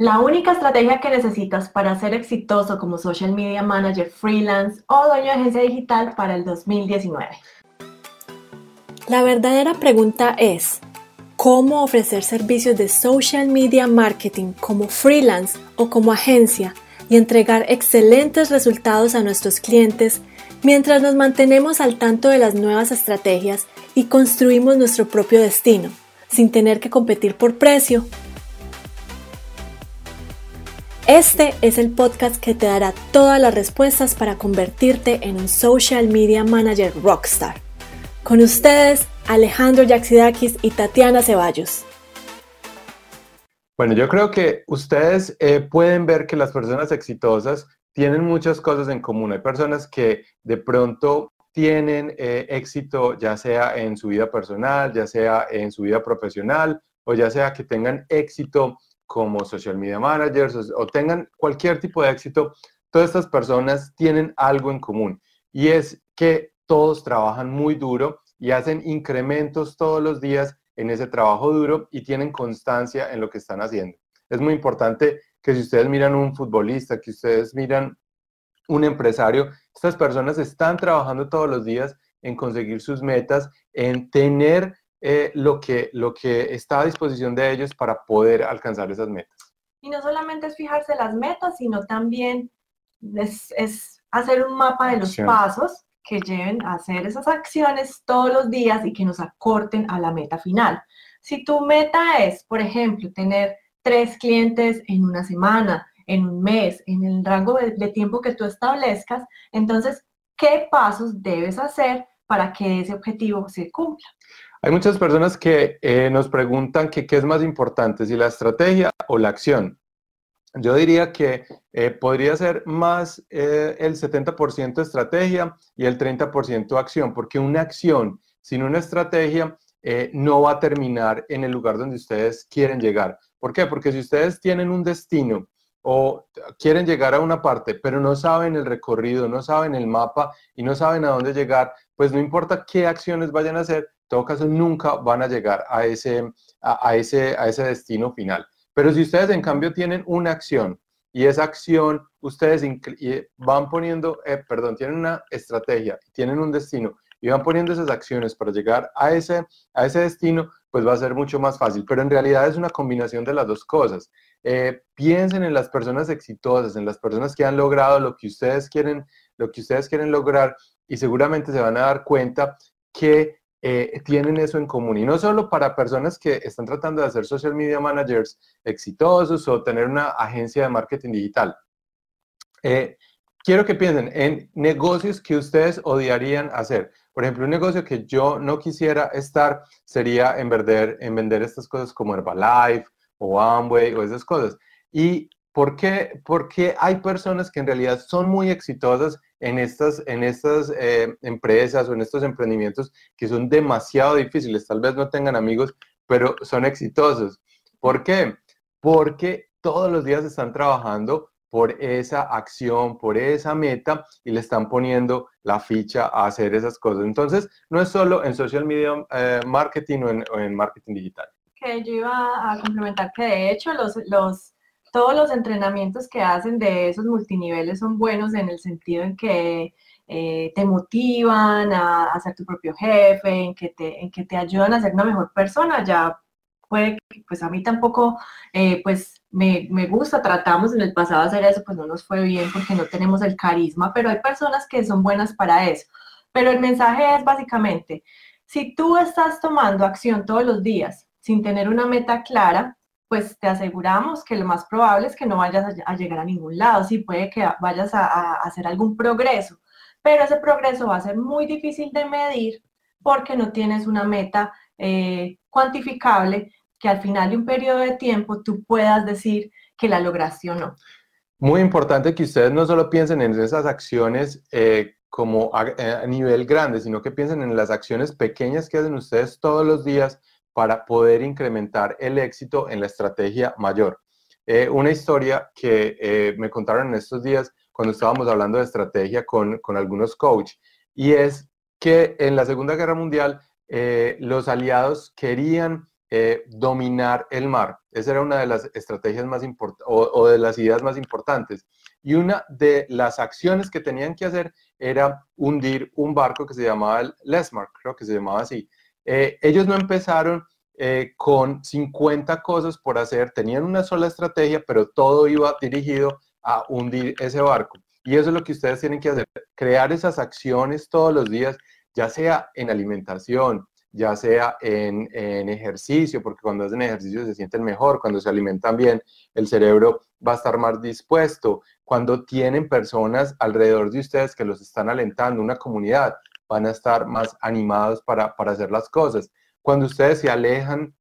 La única estrategia que necesitas para ser exitoso como social media manager freelance o dueño de agencia digital para el 2019. La verdadera pregunta es, ¿cómo ofrecer servicios de social media marketing como freelance o como agencia y entregar excelentes resultados a nuestros clientes mientras nos mantenemos al tanto de las nuevas estrategias y construimos nuestro propio destino, sin tener que competir por precio este es el podcast que te dará todas las respuestas para convertirte en un social media manager rockstar. Con ustedes, Alejandro Yaxidakis y Tatiana Ceballos. Bueno, yo creo que ustedes eh, pueden ver que las personas exitosas tienen muchas cosas en común. Hay personas que de pronto tienen eh, éxito ya sea en su vida personal, ya sea en su vida profesional o ya sea que tengan éxito como social media managers o, tengan cualquier tipo de éxito, todas estas personas tienen algo en común y es que todos trabajan muy duro y hacen incrementos todos los días en ese trabajo duro y tienen constancia en lo que están haciendo. Es muy importante que si ustedes miran un futbolista, que ustedes miran un empresario, estas personas están trabajando todos los días en conseguir sus metas, en tener eh, lo, que, lo que está a disposición de ellos para poder alcanzar esas metas. Y no solamente es fijarse las metas, sino también es, es hacer un mapa de los pasos que lleven a hacer esas acciones todos los días y que nos acorten a la meta final. Si tu meta es, por ejemplo, tener tres clientes en una semana, en un mes, en el rango de, de tiempo que tú establezcas, entonces, ¿qué pasos debes hacer para que ese objetivo se cumpla? Hay muchas personas que eh, nos preguntan qué es más importante, si la estrategia o la acción. Yo diría que eh, podría ser más eh, el 70% estrategia y el 30% acción, porque una acción sin una estrategia no va a terminar en el lugar donde ustedes quieren llegar. ¿Por qué? Porque si ustedes tienen un destino o quieren llegar a una parte, pero no saben el recorrido, no saben el mapa y no saben a dónde llegar, pues no importa qué acciones vayan a hacer, todo caso nunca van a llegar a ese, a, ese, a ese destino final. Pero si ustedes en cambio tienen una acción y esa acción ustedes van poniendo, eh, perdón, tienen una estrategia, tienen un destino y van poniendo esas acciones para llegar a ese, a ese destino, pues va a ser mucho más fácil. Pero en realidad es una combinación de las dos cosas. Eh, piensen en las personas exitosas, en las personas que han logrado lo que ustedes quieren, lo que ustedes quieren lograr y seguramente se van a dar cuenta que eh, tienen eso en común. Y no solo para personas que están tratando de hacer social media managers exitosos o tener una agencia de marketing digital. Eh, quiero que piensen en negocios que ustedes odiarían hacer. Por ejemplo, un negocio que yo no quisiera estar sería en vender, en vender estas cosas como Herbalife o Amway o esas cosas. ¿Y por qué? Porque hay personas que en realidad son muy exitosas en estas, en estas eh, empresas o en estos emprendimientos que son demasiado difíciles. Tal vez no tengan amigos, pero son exitosos. ¿Por qué? Porque todos los días están trabajando por esa acción, por esa meta y le están poniendo la ficha a hacer esas cosas. Entonces, no es solo en social media eh, marketing o en, marketing digital. Que yo iba a complementar que de hecho los, los todos los entrenamientos que hacen de esos multiniveles son buenos en el sentido en que eh, te motivan a, ser tu propio jefe, en que, te, en que te ayudan a ser una mejor persona. Ya puede que, pues a mí tampoco, eh, pues me, me, gusta, tratamos en el pasado hacer eso, pues no nos fue bien porque no tenemos el carisma, pero hay personas que son buenas para eso. Pero el mensaje es básicamente, si tú estás tomando acción todos los días sin tener una meta clara, pues te aseguramos que lo más probable es que no vayas a, llegar a ningún lado, sí puede que vayas a, hacer algún progreso, pero ese progreso va a ser muy difícil de medir porque no tienes una meta eh, cuantificable que al final de un periodo de tiempo tú puedas decir que la lograste o no. Muy importante que ustedes no solo piensen en esas acciones eh, como a, a, nivel grande, sino que piensen en las acciones pequeñas que hacen ustedes todos los días para poder incrementar el éxito en la estrategia mayor. Eh, una historia que eh, me contaron en estos días cuando estábamos hablando de estrategia con, con algunos coaches, y es que en la Segunda Guerra Mundial eh, los aliados querían dominar el mar. Esa era una de las estrategias más importantes o, de las ideas más importantes. Y una de las acciones que tenían que hacer era hundir un barco que se llamaba el Lesmark, creo que se llamaba así. Eh, ellos no empezaron eh, con 50 cosas por hacer, tenían una sola estrategia, pero todo iba dirigido a hundir ese barco. Y eso es lo que ustedes tienen que hacer, crear esas acciones todos los días, ya sea en alimentación, ya sea en, ejercicio, porque cuando hacen ejercicio se sienten mejor, cuando se alimentan bien, el cerebro va a estar más dispuesto, cuando tienen personas alrededor de ustedes que los están alentando, una comunidad, van a estar más animados para, hacer las cosas. Cuando ustedes se alejan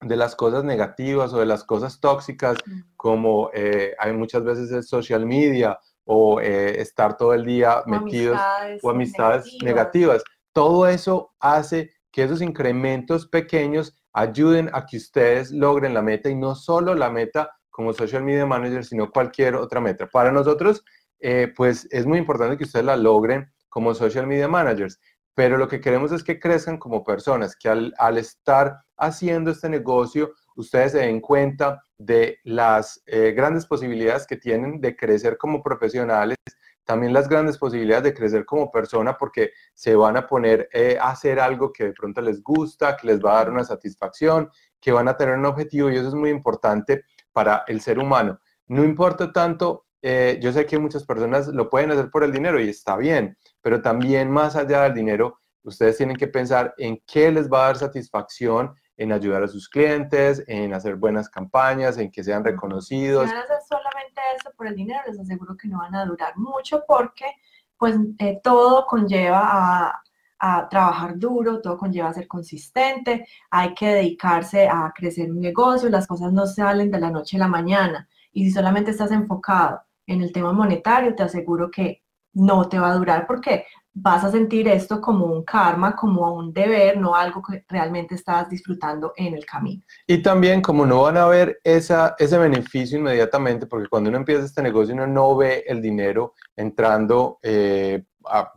de las cosas negativas o de las cosas tóxicas, como eh, hay muchas veces en social media o eh, estar todo el día metidos o amistades negativas. Todo eso hace que esos incrementos pequeños ayuden a que ustedes logren la meta y no solo la meta como social media manager, sino cualquier otra meta. Para nosotros, eh, pues es muy importante que ustedes la logren como social media managers, pero lo que queremos es que crezcan como personas, que al, estar haciendo este negocio, ustedes se den cuenta de las eh, grandes posibilidades que tienen de crecer como profesionales, también las grandes posibilidades de crecer como persona porque se van a poner eh, a hacer algo que de pronto les gusta, que les va a dar una satisfacción, que van a tener un objetivo y eso es muy importante para el ser humano. No importa tanto, eh, yo sé que muchas personas lo pueden hacer por el dinero y está bien, pero también más allá del dinero, ustedes tienen que pensar en qué les va a dar satisfacción en ayudar a sus clientes, en hacer buenas campañas, en que sean reconocidos. Eso por el dinero, les aseguro que no van a durar mucho porque pues eh, todo conlleva a, a, trabajar duro, todo conlleva a ser consistente, hay que dedicarse a crecer un negocio, las cosas no salen de la noche a la mañana y si solamente estás enfocado en el tema monetario, te aseguro que no te va a durar porque vas a sentir esto como un karma, como un deber, no algo que realmente estás disfrutando en el camino. Y también como no van a ver esa, ese beneficio inmediatamente, porque cuando uno empieza este negocio uno no ve el dinero entrando eh, a,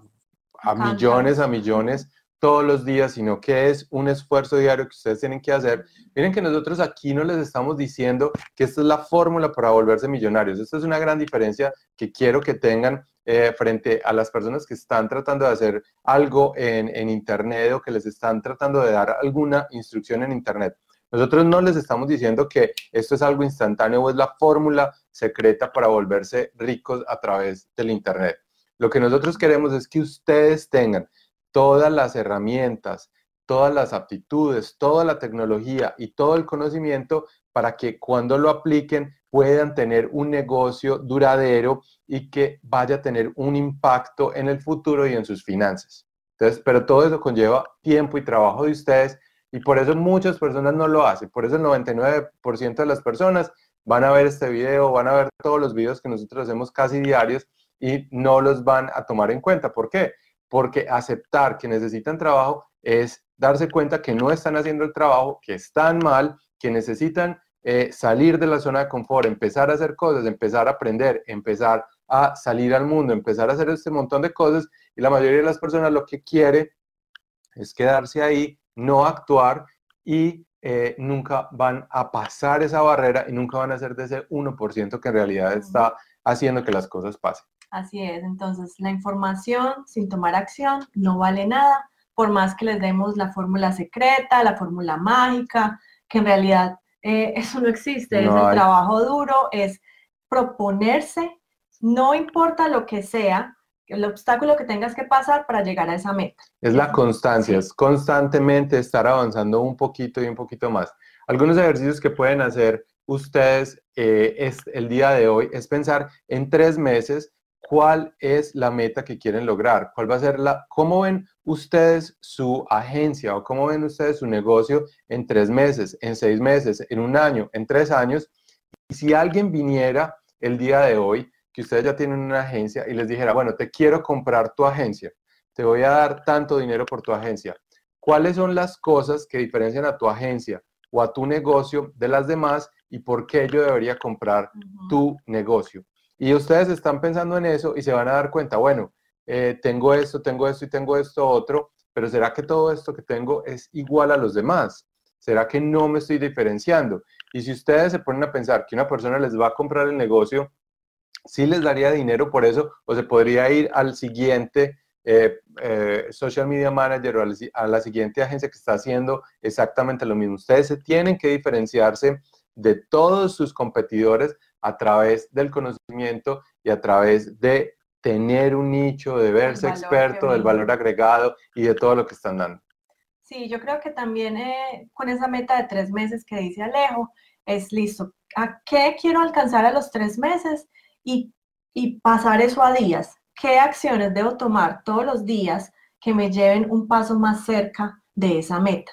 a millones, a millones todos los días, sino que es un esfuerzo diario que ustedes tienen que hacer. Miren que nosotros aquí no les estamos diciendo que esta es la fórmula para volverse millonarios. Esta es una gran diferencia que quiero que tengan eh, frente a las personas que están tratando de hacer algo en, en Internet o que les están tratando de dar alguna instrucción en Internet. Nosotros no les estamos diciendo que esto es algo instantáneo o es la fórmula secreta para volverse ricos a través del Internet. Lo que nosotros queremos es que ustedes tengan todas las herramientas, todas las aptitudes, toda la tecnología y todo el conocimiento para que cuando lo apliquen puedan tener un negocio duradero y que vaya a tener un impacto en el futuro y en sus finanzas. Entonces, pero todo eso conlleva tiempo y trabajo de ustedes y por eso muchas personas no lo hacen. Por eso el 99% de las personas van a ver este video, van a ver todos los videos que nosotros hacemos casi diarios y no los van a tomar en cuenta. ¿Por qué? Porque aceptar que necesitan trabajo es darse cuenta que no están haciendo el trabajo, que están mal, que necesitan eh, salir de la zona de confort, empezar a hacer cosas, empezar a aprender, empezar a salir al mundo, empezar a hacer este montón de cosas y la mayoría de las personas lo que quiere es quedarse ahí, no actuar y eh, nunca van a pasar esa barrera y nunca van a ser de ese 1% que en realidad está haciendo que las cosas pasen. Así es, entonces la información sin tomar acción no vale nada, por más que les demos la fórmula secreta, la fórmula mágica, que en realidad eh, eso no existe, es el trabajo duro, es proponerse, no importa lo que sea, el obstáculo que tengas que pasar para llegar a esa meta. Es la constancia, es constantemente estar avanzando un poquito y un poquito más. Algunos ejercicios que pueden hacer ustedes eh, es, el día de hoy es pensar en tres meses cuál es la meta que quieren lograr, cuál va a ser la, cómo ven ustedes su agencia o cómo ven ustedes su negocio en tres meses, en seis meses, en un año, en tres años. Y si alguien viniera el día de hoy, que ustedes ya tienen una agencia y les dijera, bueno, te quiero comprar tu agencia, te voy a dar tanto dinero por tu agencia. ¿Cuáles son las cosas que diferencian a tu agencia o a tu negocio de las demás y por qué yo debería comprar tu negocio? Y ustedes están pensando en eso y se van a dar cuenta, bueno, eh, tengo esto, tengo esto y tengo esto otro, pero ¿será que todo esto que tengo es igual a los demás? ¿Será que no me estoy diferenciando? Y si ustedes se ponen a pensar que una persona les va a comprar el negocio, ¿sí les daría dinero por eso? ¿O se podría ir al siguiente eh, eh, social media manager o a la, siguiente agencia que está haciendo exactamente lo mismo? Ustedes se tienen que diferenciarse de todos sus competidores a través del conocimiento y a través de tener un nicho, de verse experto, del valor agregado y de todo lo que están dando. Sí, yo creo que también eh, con esa meta de tres meses que dice Alejo, es listo. ¿A qué quiero alcanzar a los tres meses? Y, y pasar eso a días. ¿Qué acciones debo tomar todos los días que me lleven un paso más cerca de esa meta?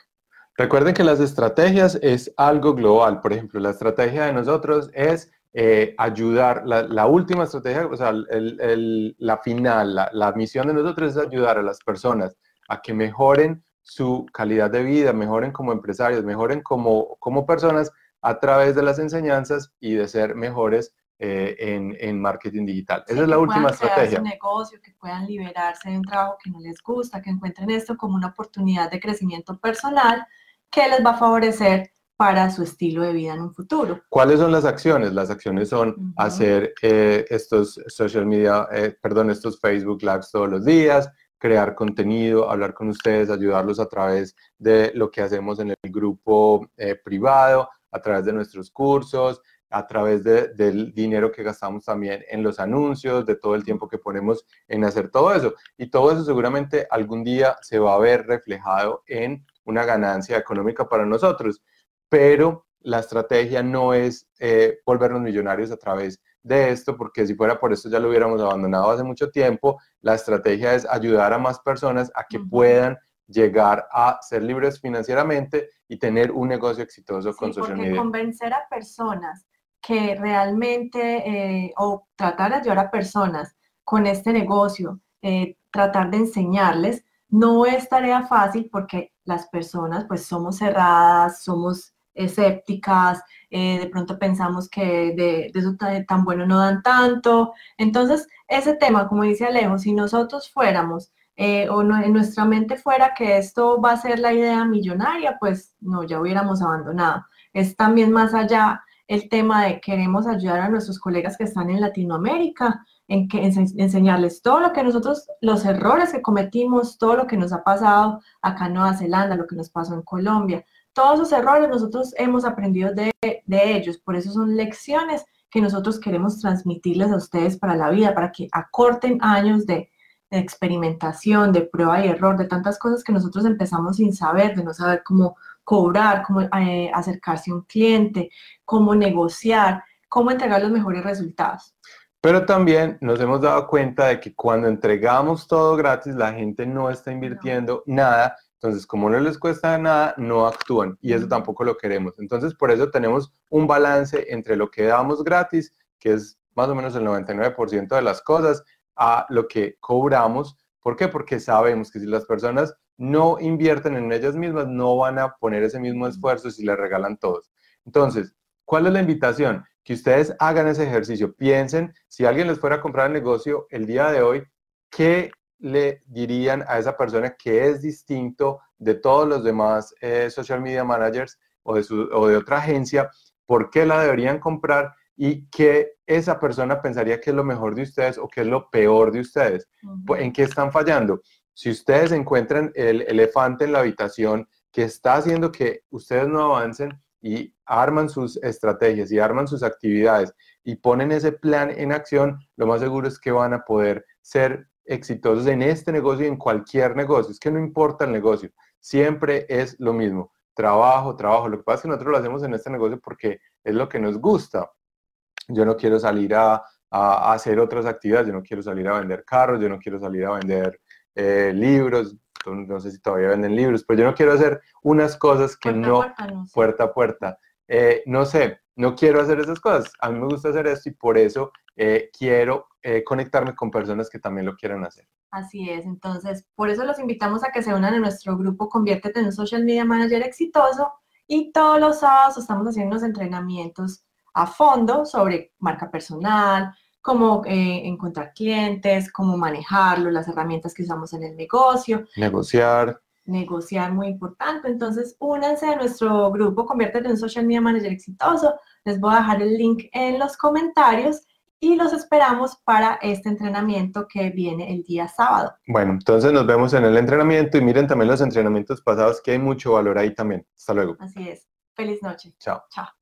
Recuerden que las estrategias es algo global. Por ejemplo, la estrategia de nosotros es eh, ayudar, la, última estrategia, o sea, la final, la, la, misión de nosotros es ayudar a las personas a que mejoren su calidad de vida, mejoren como empresarios, mejoren como, como personas a través de las enseñanzas y de ser mejores eh, en, en, marketing digital. Esa es la última estrategia. Su negocio, que puedan liberarse de un trabajo que no les gusta, que encuentren esto como una oportunidad de crecimiento personal que les va a favorecer para su estilo de vida en un futuro. ¿Cuáles son las acciones? Las acciones son hacer eh, estos social media, eh, perdón, estos Facebook Lives todos los días, crear contenido, hablar con ustedes, ayudarlos a través de lo que hacemos en el grupo eh, privado, a través de nuestros cursos, a través del dinero que gastamos también en los anuncios, de todo el tiempo que ponemos en hacer todo eso. Y todo eso seguramente algún día se va a ver reflejado en una ganancia económica para nosotros, pero la estrategia no es eh, volvernos millonarios a través de esto, porque si fuera por esto ya lo hubiéramos abandonado hace mucho tiempo. La estrategia es ayudar a más personas a que puedan llegar a ser libres financieramente y tener un negocio exitoso con social media. Convencer a personas que realmente, eh, o tratar de ayudar a personas con este negocio, eh, tratar de enseñarles, no es tarea fácil porque las personas pues somos cerradas, somos escépticas, eh, de pronto pensamos que de, eso tan, bueno no dan tanto. Entonces, ese tema, como dice Alejo, si nosotros fuéramos eh, o en nuestra mente fuera que esto va a ser la idea millonaria, pues no, ya hubiéramos abandonado. Es también más allá el tema de queremos ayudar a nuestros colegas que están en Latinoamérica, en que enseñarles todo lo que nosotros, los errores que cometimos, todo lo que nos ha pasado acá en Nueva Zelanda, lo que nos pasó en Colombia, todos esos errores nosotros hemos aprendido de, ellos, por eso son lecciones que nosotros queremos transmitirles a ustedes para la vida, para que acorten años de, experimentación, de prueba y error, de tantas cosas que nosotros empezamos sin saber, de no saber cómo cobrar, cómo eh, acercarse a un cliente, cómo negociar, cómo entregar los mejores resultados. Pero también nos hemos dado cuenta de que cuando entregamos todo gratis, la gente no está invirtiendo nada entonces, como no les cuesta nada, no actúan y eso tampoco lo queremos. Entonces, por eso tenemos un balance entre lo que damos gratis, que es más o menos el 99% de las cosas, a lo que cobramos. ¿Por qué? Porque sabemos que si las personas no invierten en ellas mismas, no van a poner ese mismo esfuerzo si les regalan todos. Entonces, ¿cuál es la invitación? Que ustedes hagan ese ejercicio. Piensen, si alguien les fuera a comprar el negocio el día de hoy, ¿qué le dirían a esa persona que es distinto de todos los demás eh, social media managers o de, o de otra agencia? ¿Por qué la deberían comprar? y qué esa persona pensaría que es lo mejor de ustedes o qué es lo peor de ustedes. ¿En qué están fallando? Si ustedes encuentran el elefante en la habitación que está haciendo que ustedes no avancen y arman sus estrategias y arman sus actividades y ponen ese plan en acción, lo más seguro es que van a poder ser exitosos en este negocio y en cualquier negocio. Es que no importa el negocio, siempre es lo mismo. Trabajo, trabajo. Lo que pasa es que nosotros lo hacemos en este negocio porque es lo que nos gusta. Yo no quiero salir a, hacer otras actividades, yo no quiero salir a vender carros, yo no quiero salir a vender eh, libros, no sé si todavía venden libros, pero yo no quiero hacer unas cosas que no, puerta a puerta. Eh, no sé, no quiero hacer esas cosas. A mí me gusta hacer esto y por eso eh, quiero eh, conectarme con personas que también lo quieran hacer. Así es, entonces por eso los invitamos a que se unan a nuestro grupo Conviértete en un Social Media Manager exitoso y todos los sábados estamos haciendo unos entrenamientos a fondo sobre marca personal, cómo eh, encontrar clientes, cómo manejarlo, las herramientas que usamos en el negocio. Negociar. Negociar muy importante. Entonces, únanse a nuestro grupo, conviértete en un social media manager exitoso. Les voy a dejar el link en los comentarios y los esperamos para este entrenamiento que viene el día sábado. Bueno, entonces nos vemos en el entrenamiento y miren también los entrenamientos pasados que hay mucho valor ahí también. Hasta luego. Así es. Feliz noche. Chao. Chao.